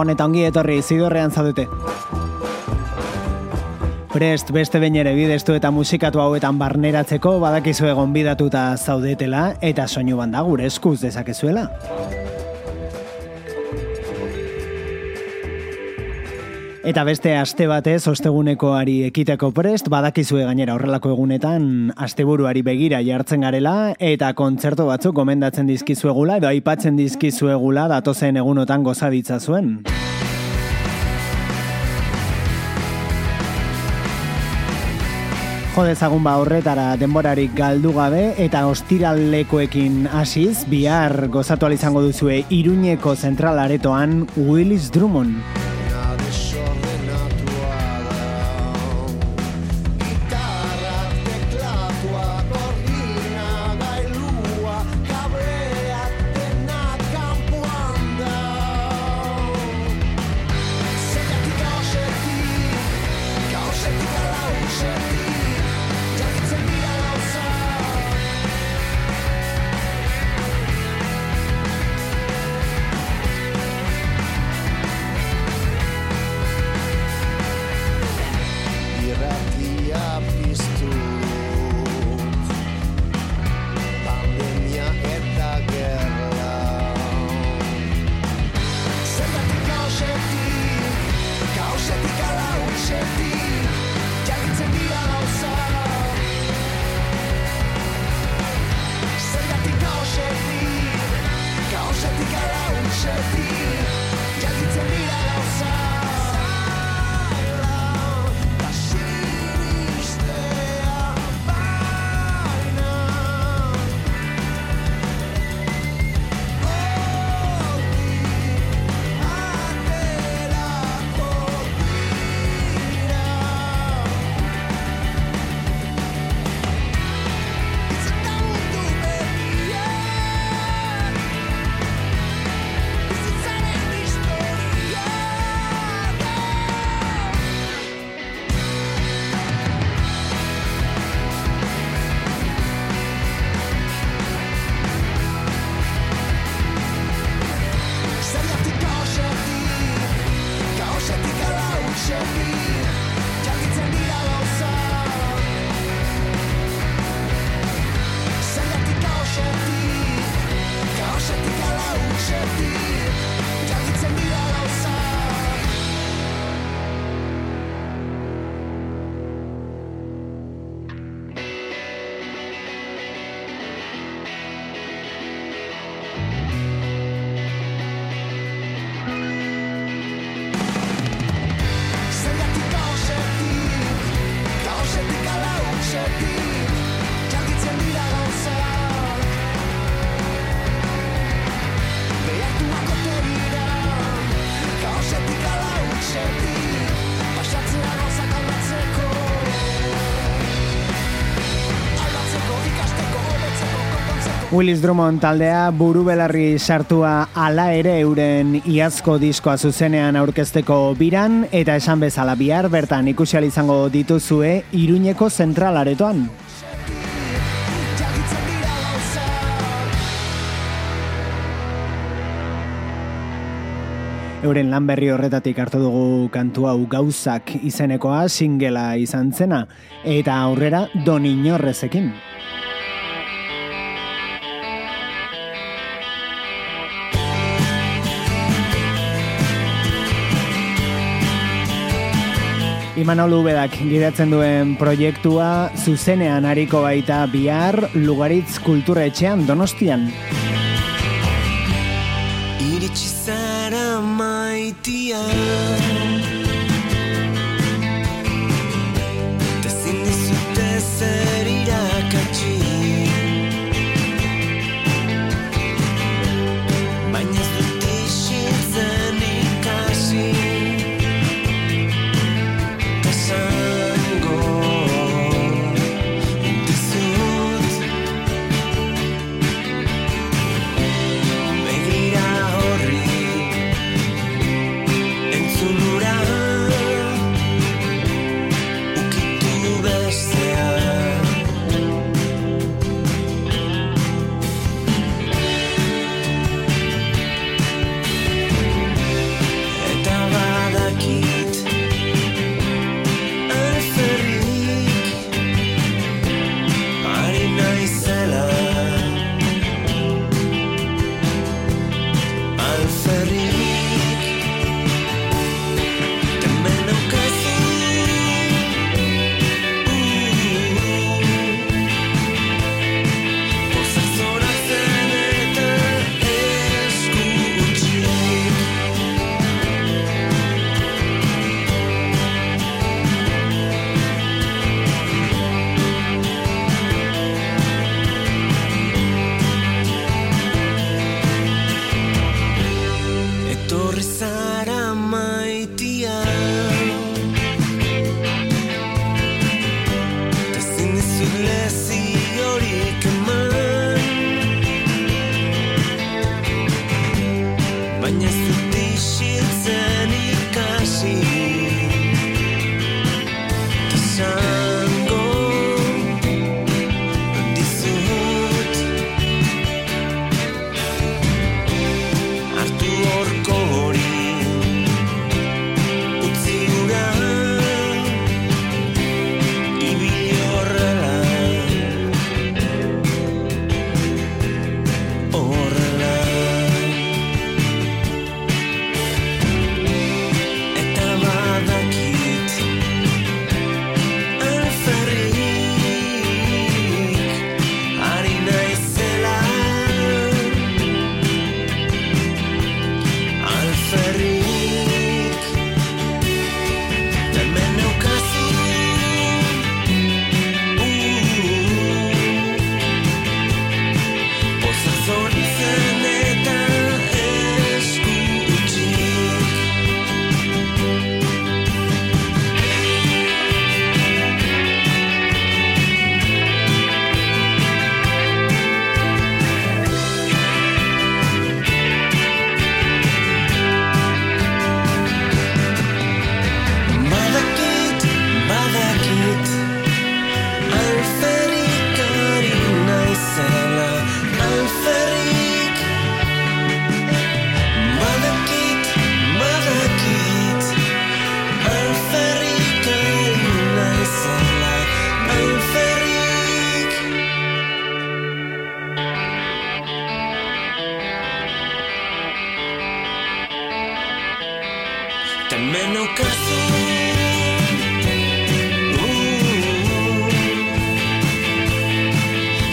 Gabon eta ongi etorri zidorrean zaudete. Prest beste behin ere bidestu eta musikatu hauetan barneratzeko badakizu egon bidatuta zaudetela eta soinu banda gure eskuz dezakezuela. Eta beste aste batez ostegunekoari ekiteko prest, badakizue gainera horrelako egunetan asteburuari begira jartzen garela eta kontzertu batzuk gomendatzen dizkizuegula edo aipatzen dizkizuegula datozen egunotan gozaditza zuen. Jodezagun ba horretara denborarik galdu gabe eta ostiralekoekin hasiz bihar gozatu izango duzue Iruñeko zentral aretoan Willis Drummond. Willis Drummond taldea buru belarri sartua ala ere euren iazko diskoa zuzenean aurkezteko biran eta esan bezala bihar bertan ikusial izango dituzue Iruñeko zentralaretoan. Euren lan berri horretatik hartu dugu kantu hau gauzak izenekoa singela izan zena eta aurrera don inorrezekin. Imanol Ubedak gidatzen duen proiektua zuzenean hariko baita bihar lugaritz kulturetxean donostian. Iritsi zara maitia Baina ez dut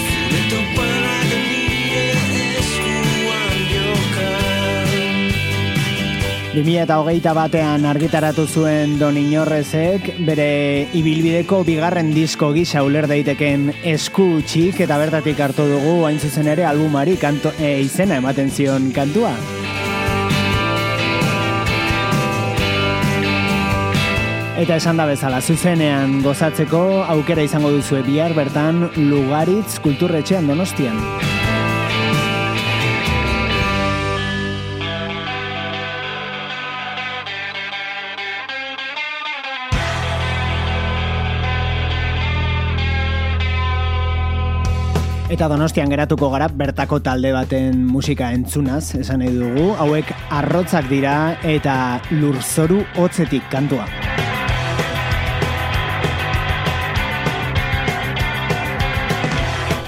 Zure toparak nire eskuan joka 2008 batean argitaratu zuen Don Inorrezek bere ibilbideko bigarren disko gisa uler daiteken esku txik eta bertatik hartu dugu hain zuzen ere albumari kanto, e, izena ematen zion kantua. Eta esan da bezala, zuzenean gozatzeko aukera izango duzue bihar bertan Lugaritz kulturretxean donostian. Eta donostian geratuko gara bertako talde baten musika entzunaz, esan nahi dugu, hauek arrotzak dira eta lurzoru hotzetik kantua.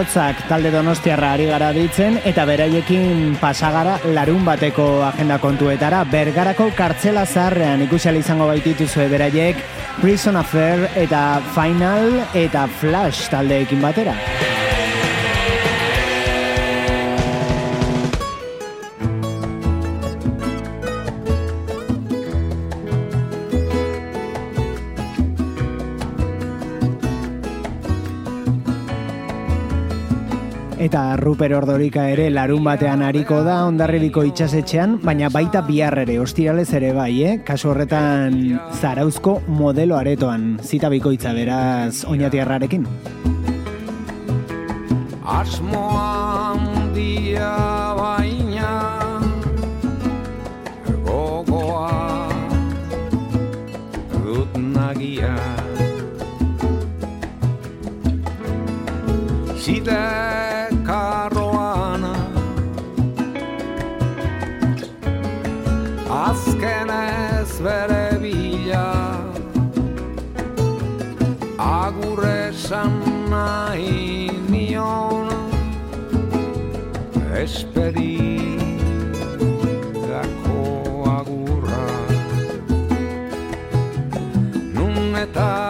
Arrotzak talde donostiarra ari gara ditzen eta beraiekin pasagara larun bateko agenda kontuetara bergarako kartzela zaharrean ikusial izango baitituzue beraiek Prison Affair eta Final eta Flash taldeekin batera. Ruper Ordorika ere larun batean hariko da ondarribiko itxasetxean, baina baita bihar ere, ostiralez ere bai, eh? Kasu horretan zarauzko modelo aretoan, zita bikoitza beraz oinatiarrarekin. Asmoan dia baina gogoa dut nagia Zide bere bila Agur esan nahi nion Esperidako agurra. Nun eta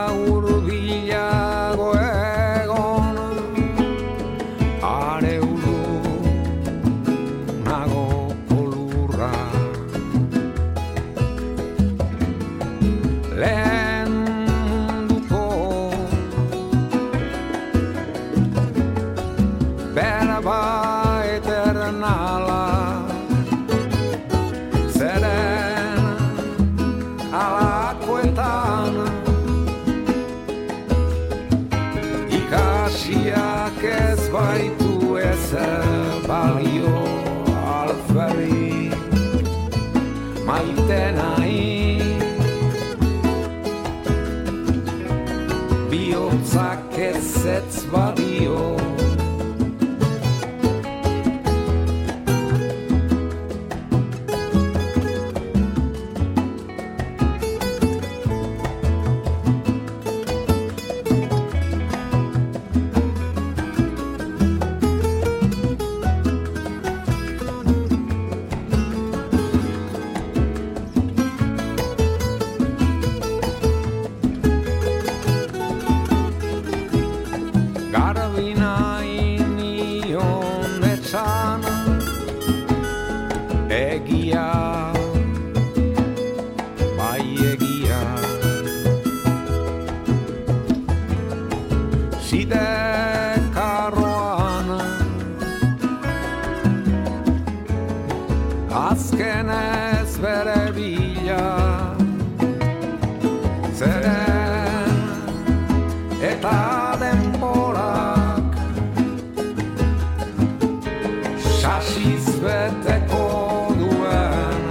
Sasiz beteko duen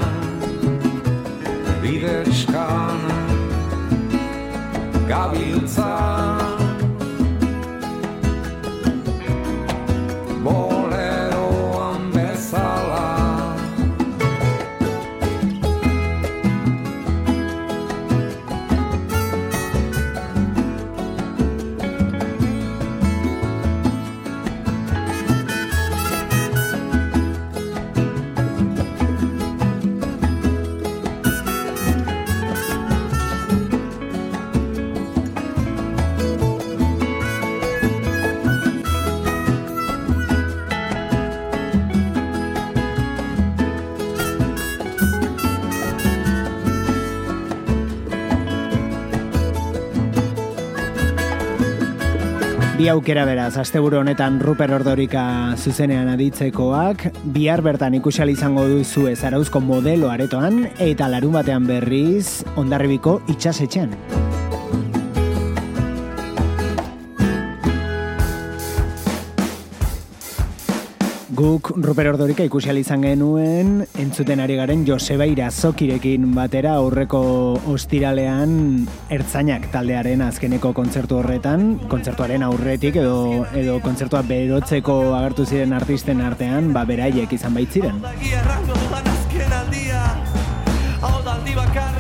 Bideskan gabiltza aukera beraz, asteburu honetan Ruper Ordorika zuzenean aditzekoak, bihar bertan ikusial izango duzu zarauzko modelo aretoan, eta larun batean berriz, ondarribiko itxasetxean. Guk Ruper Ordorika ikusi izan genuen entzuten ari garen Joseba Irazokirekin batera aurreko ostiralean ertzainak taldearen azkeneko kontzertu horretan, kontzertuaren aurretik edo edo kontzertua berotzeko agertu ziren artisten artean, ba beraiek izan baitziren.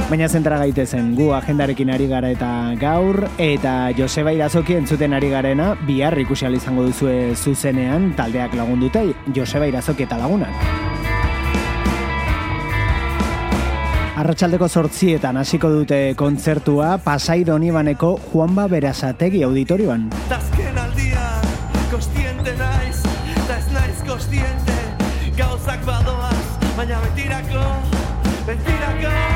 Baina zentra gaitezen, gu agendarekin ari gara eta gaur, eta Joseba Irazoki entzuten ari garena, bihar ikusi izango duzue zuzenean taldeak lagundute, Joseba Irazoki eta lagunak. Arratxaldeko sortzietan hasiko dute kontzertua Pasai Donibaneko Juanba Berasategi auditorioan. Tazken aldia, kostiente naiz, ta ez naiz kostiente, gauzak badoaz, baina betirako, betirako.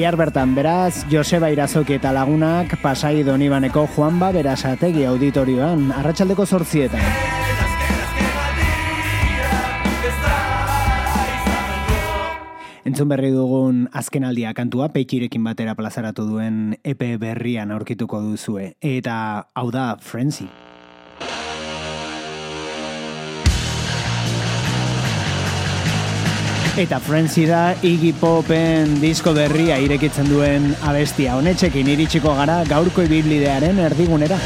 bihar bertan beraz Joseba Irazoki eta lagunak Pasai Donibaneko Juanba Berasategi auditorioan arratsaldeko zortzietan. Entzun berri dugun azkenaldia kantua peikirekin batera plazaratu duen epe berrian aurkituko duzue. Eta hau da Frenzy. Eta Frenzy da Iggy Popen disko berria irekitzen duen abestia. Honetxekin iritsiko gara gaurko ibilbidearen erdigunera.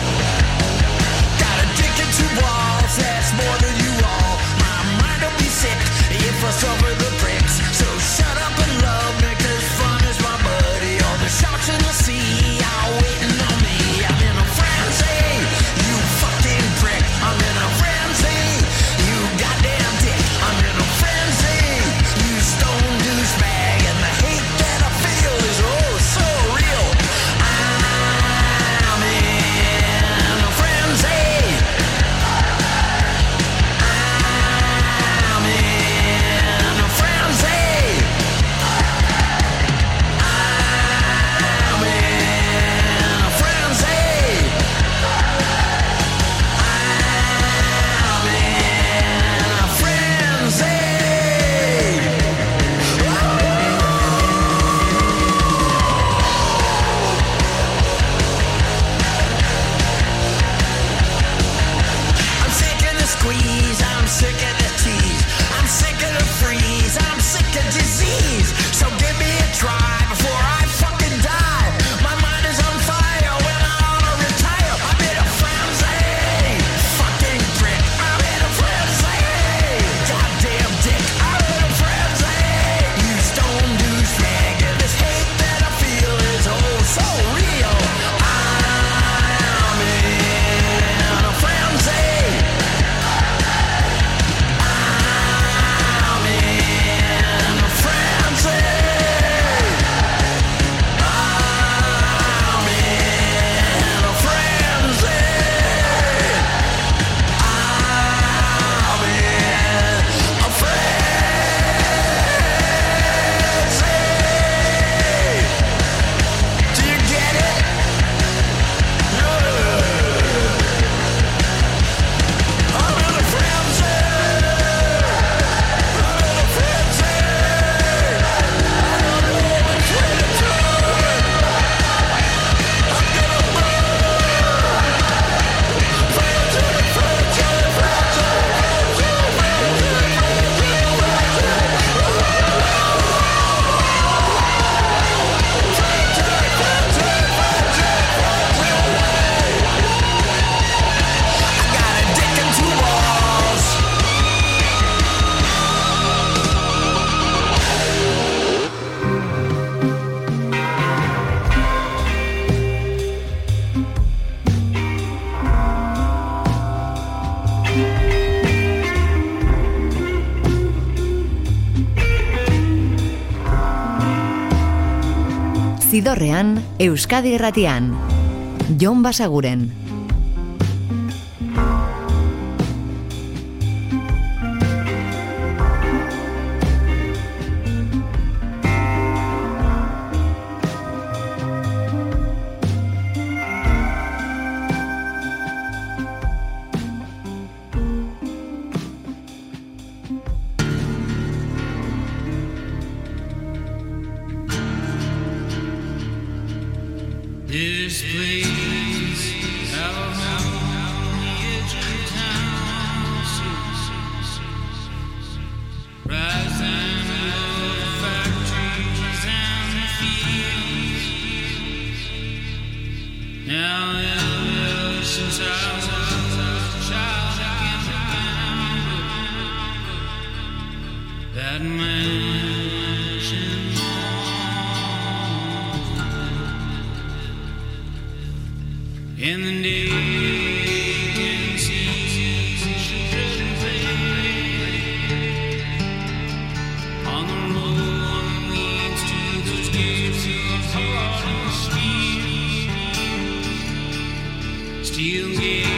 Zidorrean, Euskadi Erratian. Jon Basaguren. Steel gate.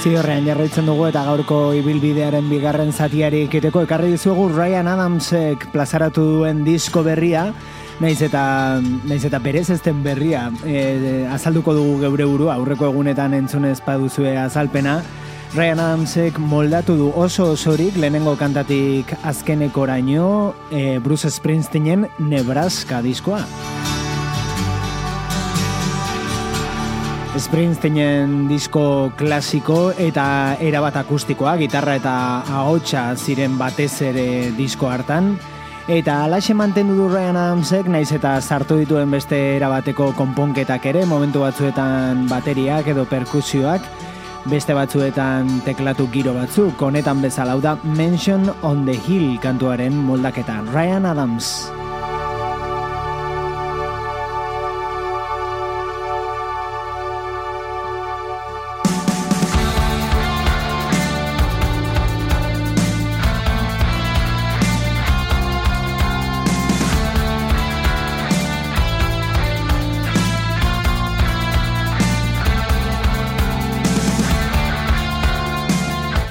Zidorrean jarraitzen dugu eta gaurko ibilbidearen bigarren zatiari ekiteko ekarri dizuegu Ryan Adamsek plazaratu duen disko berria, naiz eta, naiz eta berez ezten berria e, azalduko dugu geure burua, aurreko egunetan entzunez paduzue azalpena. Ryan Adamsek moldatu du oso osorik lehenengo kantatik azkenekoraino e, Bruce Springsteenen Nebraska diskoa. Springsteenen disko klasiko eta erabat akustikoa, gitarra eta ahotsa ziren batez ere disko hartan. Eta alaxe mantendu du Ryan Adamsek, naiz eta sartu dituen beste erabateko konponketak ere, momentu batzuetan bateriak edo perkusioak, beste batzuetan teklatu giro batzuk, honetan bezala da Mention on the Hill kantuaren moldaketa. Ryan Adams.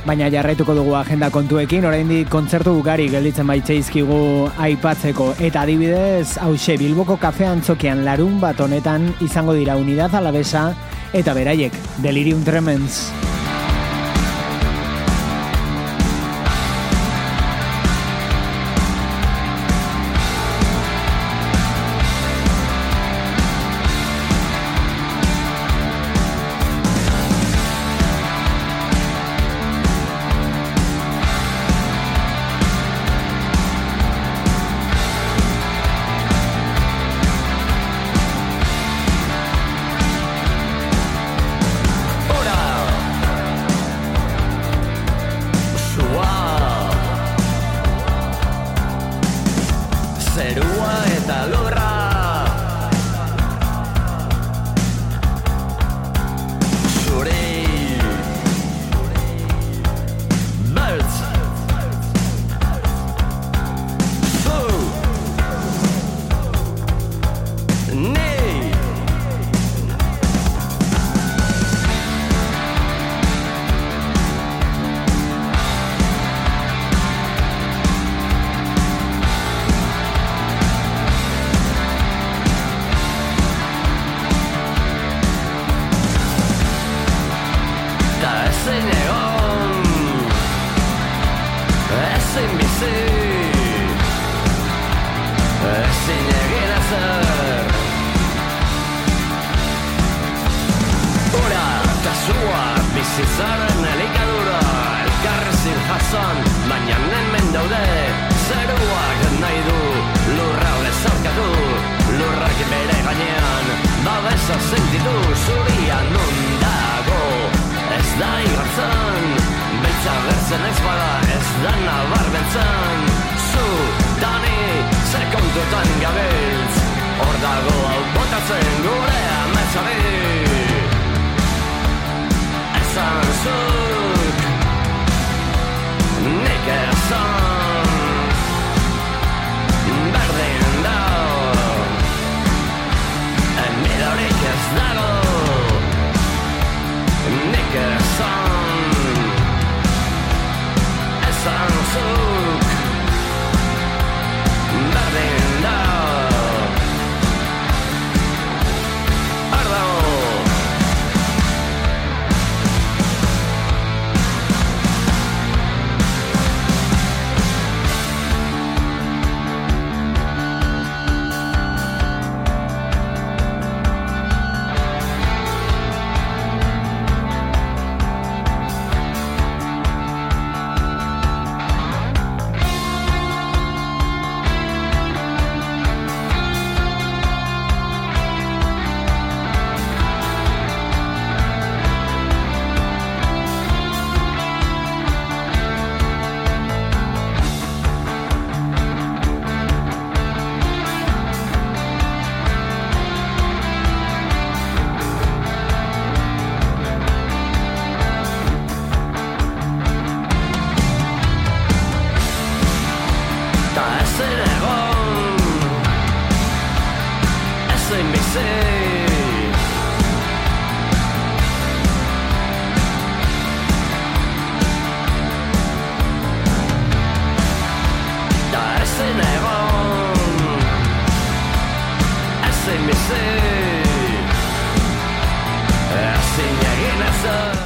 Baina jarraituko dugu agenda kontuekin, oraindik kontzertu ugari gelditzen baitzeizkigu aipatzeko. Eta adibidez, hause Bilboko kafean tzokian larun bat honetan izango dira unidad alabesa eta beraiek, Delirium Tremens.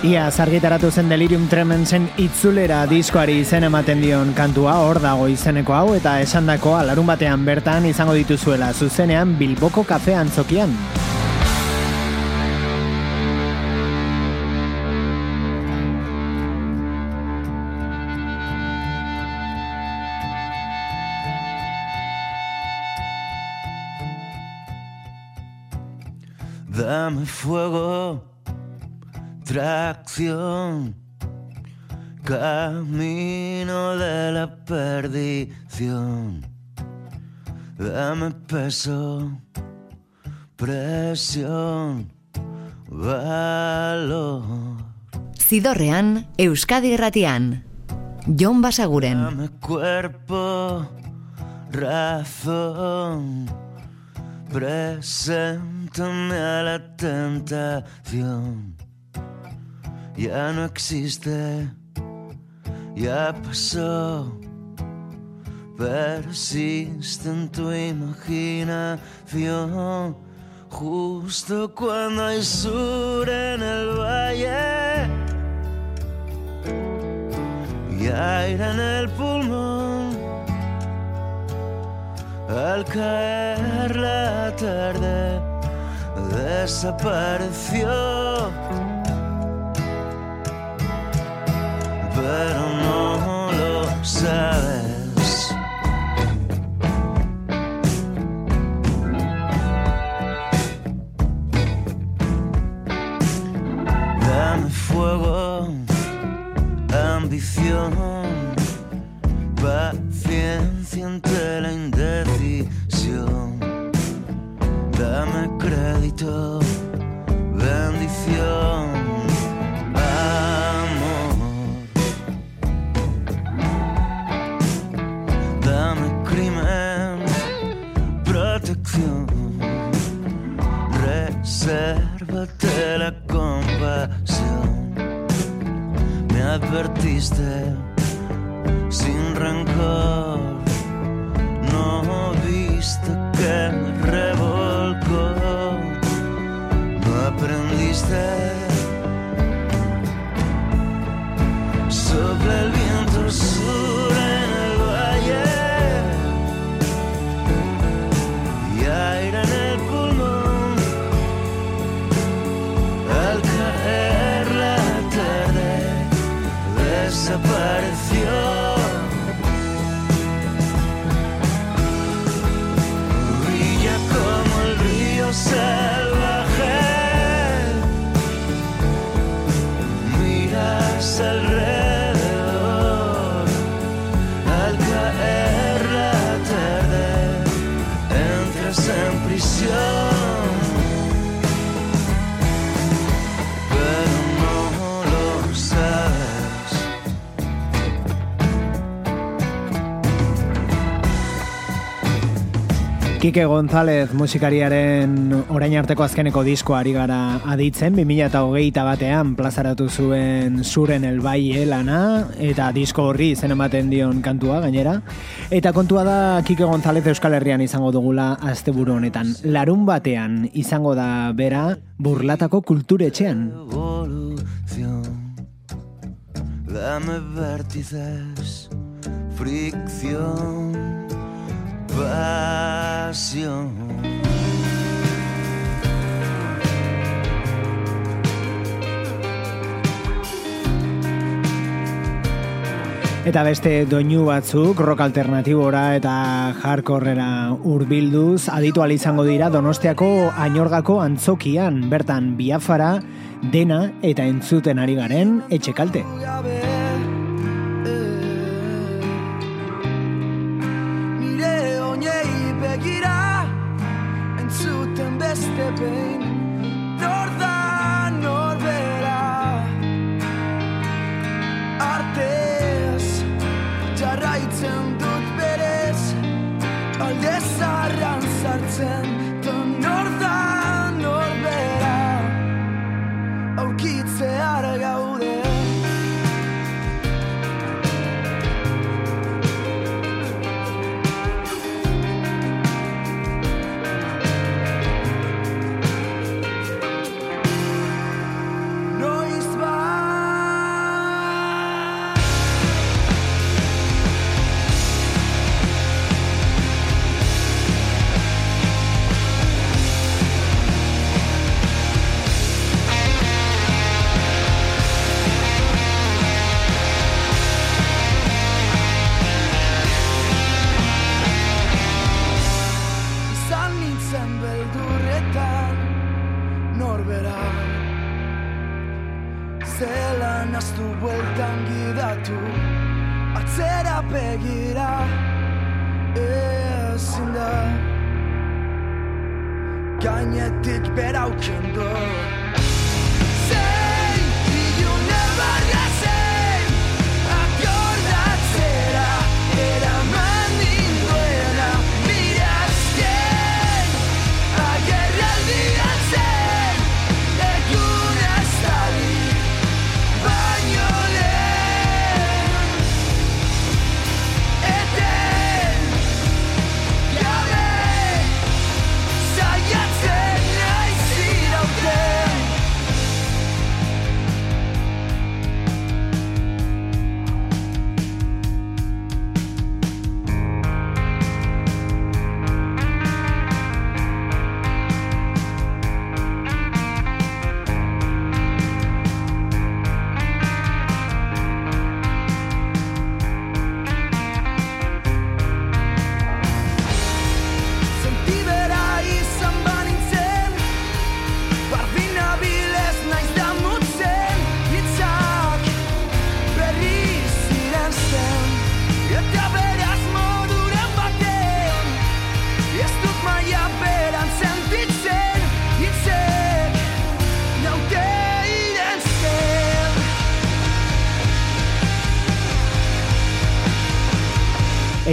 Ia zargitaratu zen Delirium Tremensen itzulera diskoari izen ematen dion kantua hor dago izeneko hau eta esandakoa larun batean bertan izango dituzuela zuzenean Bilboko kafe antzokian. Dame fuego, tracción, camino de la perdición. Dame peso, presión, valor. Zidorrean, Euskadi Irratian. Jon Basaguren. Dame cuerpo, razón, preséntame a la tentación. Ya no existe, ya pasó, persiste en tu imaginación. Justo cuando hay sur en el valle y aire en el pulmón. Al caer la tarde desapareció, pero no lo sabes. Kike González musikariaren orain arteko azkeneko diskoa ari gara aditzen, 2008 batean plazaratu zuen zuren elbai lana, eta disko horri izen ematen dion kantua gainera. Eta kontua da Kike González Euskal Herrian izango dugula asteburu honetan. Larun batean izango da bera burlatako kulturetxean. Dame vértices, fricción, pasión. Eta beste doinu batzuk rock alternatibora eta hardcorera hurbilduz aditu izango dira Donostiako Ainorgako antzokian bertan biafara dena eta entzuten ari garen etxekalte.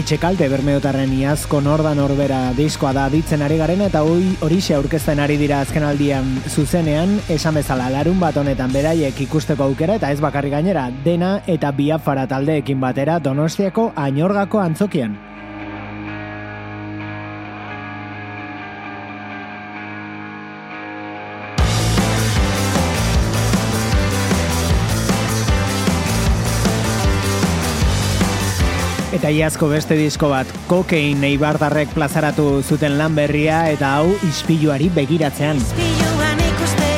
Etxekalte bermeotarren iazko norda norbera diskoa da ditzen ari garen eta hoi horixe aurkezten ari dira azkenaldian zuzenean, esan bezala larun bat honetan beraiek ikusteko aukera eta ez bakarri gainera dena eta biafara taldeekin batera Donostiako Ainorgako antzokian. Eta iazko beste disko bat, kokein eibardarrek plazaratu zuten lan berria eta hau ispiluari begiratzean. Ispiluan ikustean,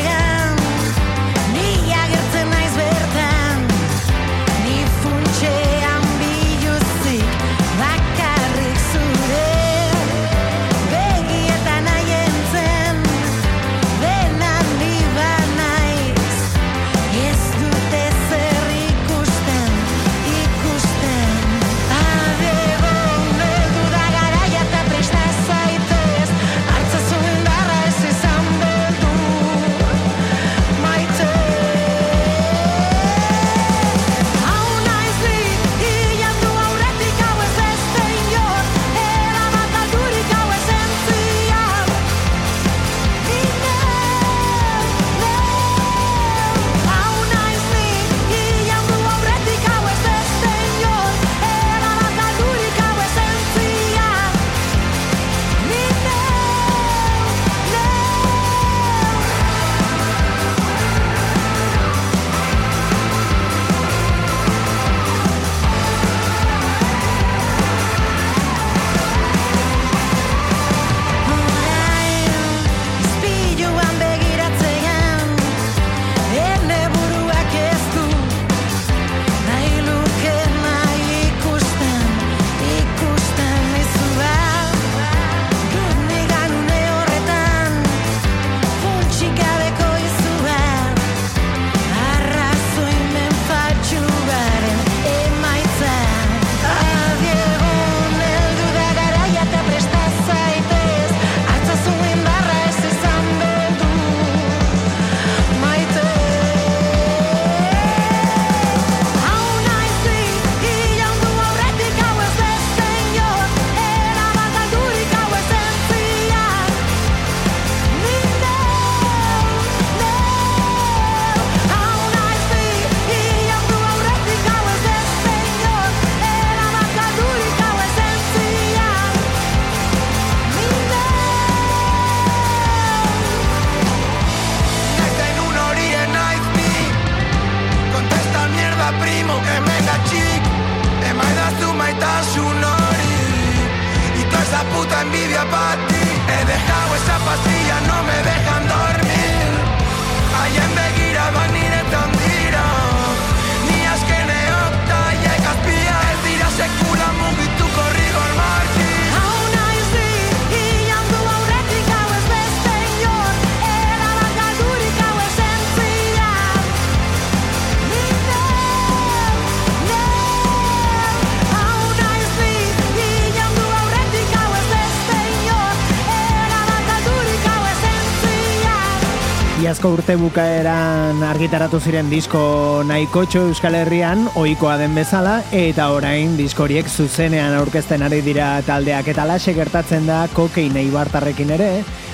Iazko urte bukaeran argitaratu ziren disko nahikotxo Euskal Herrian, ohikoa den bezala, eta orain diskoriek zuzenean aurkezten ari dira taldeak eta lase gertatzen da kokein eibartarrekin ere,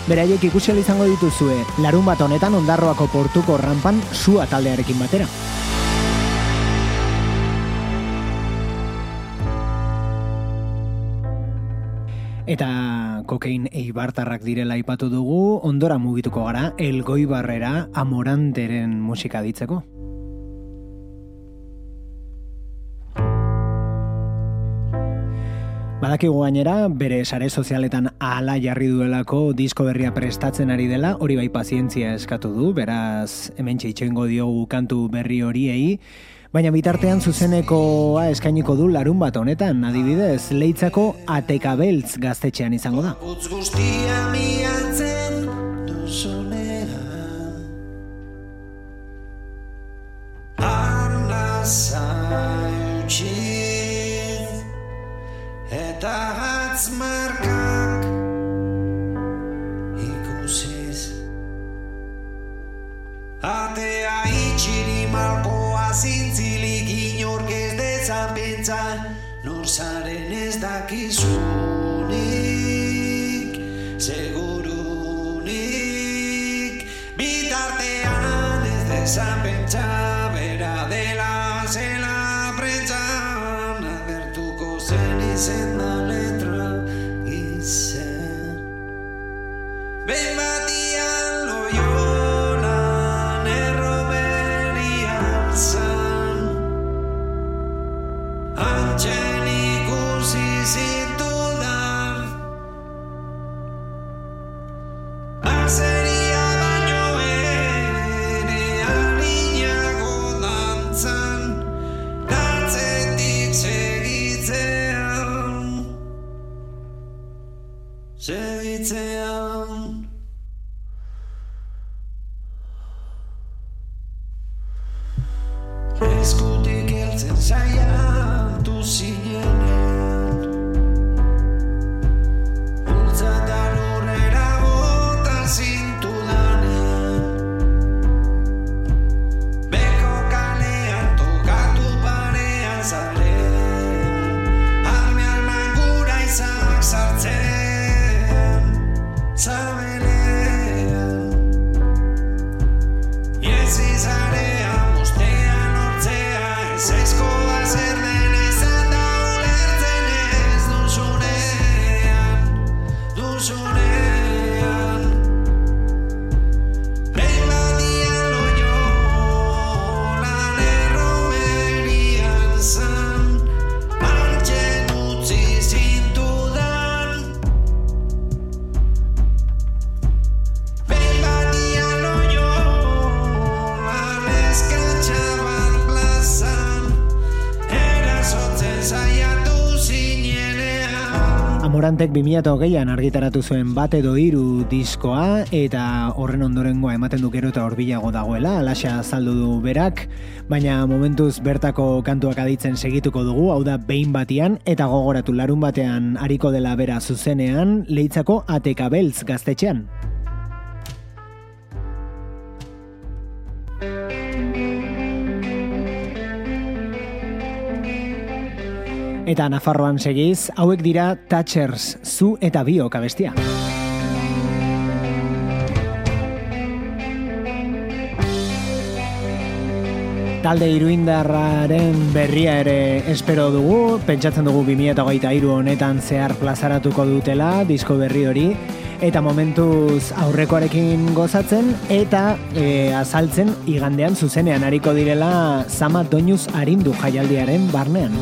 beraiek ikusi izango dituzue, larun bat honetan ondarroako portuko rampan sua taldearekin batera. Eta kokein eibartarrak direla aipatu dugu, ondora mugituko gara, elgoi barrera amoranteren musika ditzeko. Badakigu gainera, bere sare sozialetan ala jarri duelako disko berria prestatzen ari dela, hori bai pazientzia eskatu du, beraz hemen itxoingo diogu kantu berri horiei, baina bitartean zuzenekoa eskainiko du larun bat honetan, adibidez, leitzako atekabeltz gaztetxean izango da. Eta hatz markak ikusiz. Atea itxiri inork dezan pentsa Nor zaren ez dakizunik Segurunik Bitartean ez dezan pentsa Bera dela zela prentxan Agertuko zen izen Amorantek 2008an argitaratu zuen bat edo hiru diskoa eta horren ondorengoa ematen du gero eta horbilago dagoela, alaxa azaldu du berak, baina momentuz bertako kantuak aditzen segituko dugu, hau da behin batian eta gogoratu larun batean hariko dela bera zuzenean, leitzako atekabeltz gaztetxean. Eta Nafarroan segiz, hauek dira Thatchers, zu eta biok abestia. Talde iruindarraren berria ere espero dugu, pentsatzen dugu 2008 honetan zehar plazaratuko dutela, disko berri hori, eta momentuz aurrekoarekin gozatzen, eta e, azaltzen igandean zuzenean hariko direla Zama Doinuz Arindu jaialdiaren barnean.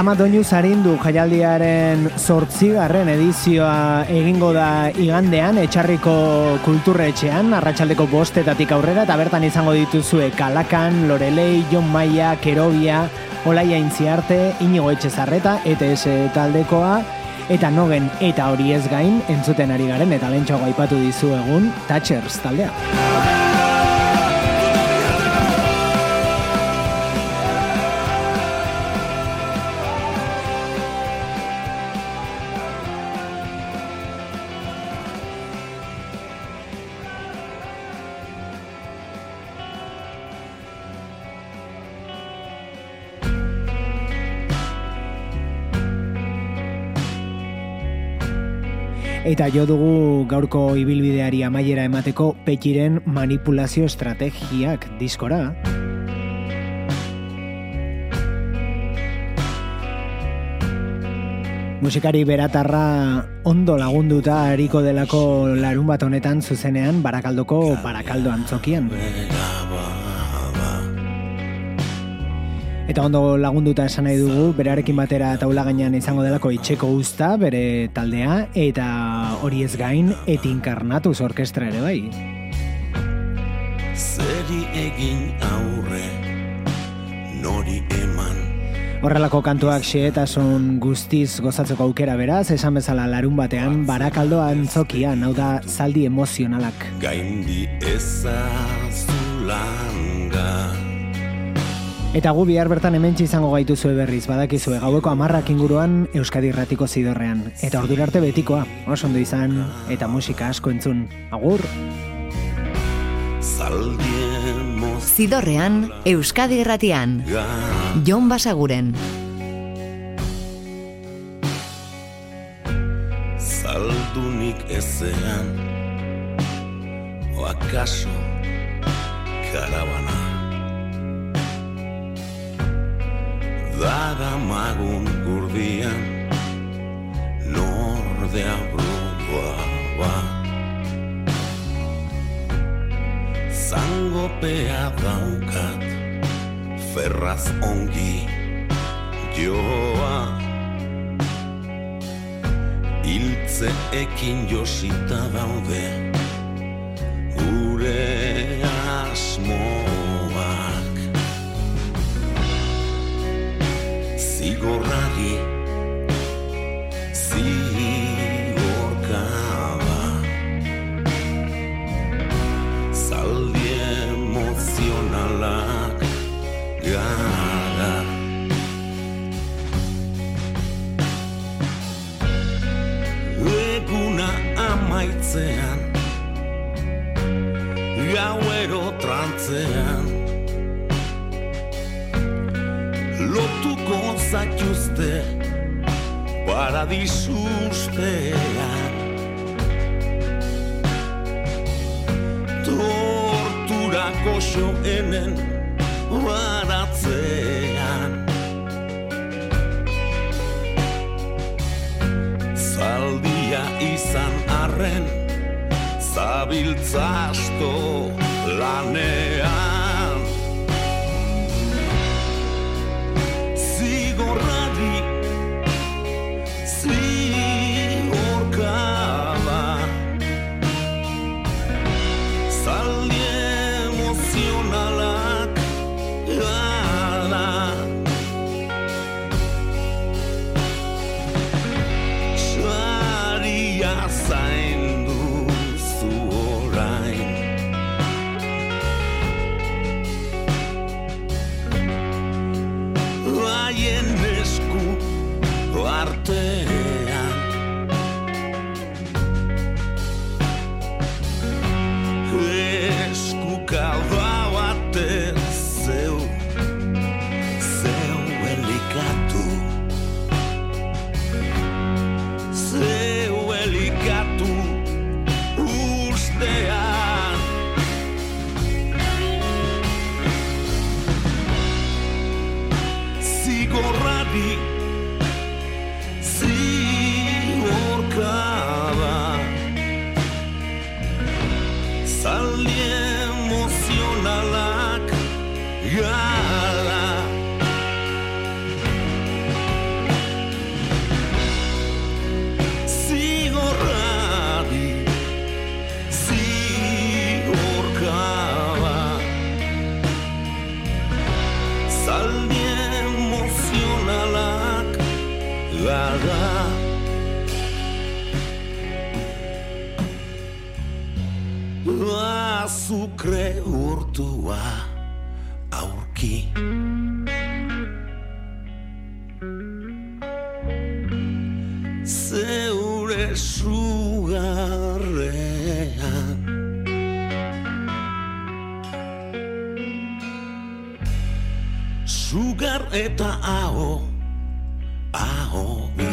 Zama doinu zarindu jaialdiaren zortzigarren edizioa egingo da igandean, etxarriko kulturretxean, arratsaldeko bostetatik aurrera, eta bertan izango dituzue Kalakan, Lorelei, Jon Maia, Kerobia, Olaia Intziarte, Inigo Etxezarreta, ETS taldekoa, eta nogen eta hori ez gain, entzuten ari garen, eta lentsago aipatu dizu egun, Thatchers taldea. Eta jo dugu gaurko ibilbideari amaiera emateko petiren manipulazio estrategiak diskora. Musikari beratarra ondo lagunduta ariko delako larun bat honetan zuzenean barakaldoko barakaldo antzokian. Eta ondo lagunduta esan nahi dugu, berarekin batera taula gainean izango delako itxeko usta, bere taldea, eta hori ez gain, etinkarnatuz orkestra ere bai. Zeri egin aurre Nori eman Horrelako kantuak xehetasun guztiz gozatzeko aukera beraz, esan bezala larun batean, barakaldo antzokian, hau da zaldi emozionalak. Gaindi ezazulanga Eta gu bihar bertan hementsi izango gaituzue berriz, badakizue gaueko amarrak inguruan Euskadi Irratiko zidorrean. Eta ordura arte betikoa, oso ondo izan, eta musika asko entzun. Agur! Zidorrean, Euskadi Irratian. Jon Basaguren. Zaldunik ezean O akaso Karabana Dara magun gurdian Nordea brudua ba Zangopea daukat Ferraz ongi joa. Hiltzeekin josita daude Gure asmoak Zigorrari Zigorkaba Zaldi emozionalak Gara. Eguna amaitzean Gauero trantzean egingo zaituzte paradisustean Tortura koso hemen baratzean Zaldia izan arren zabiltzasto lanean sugar eta aho aho.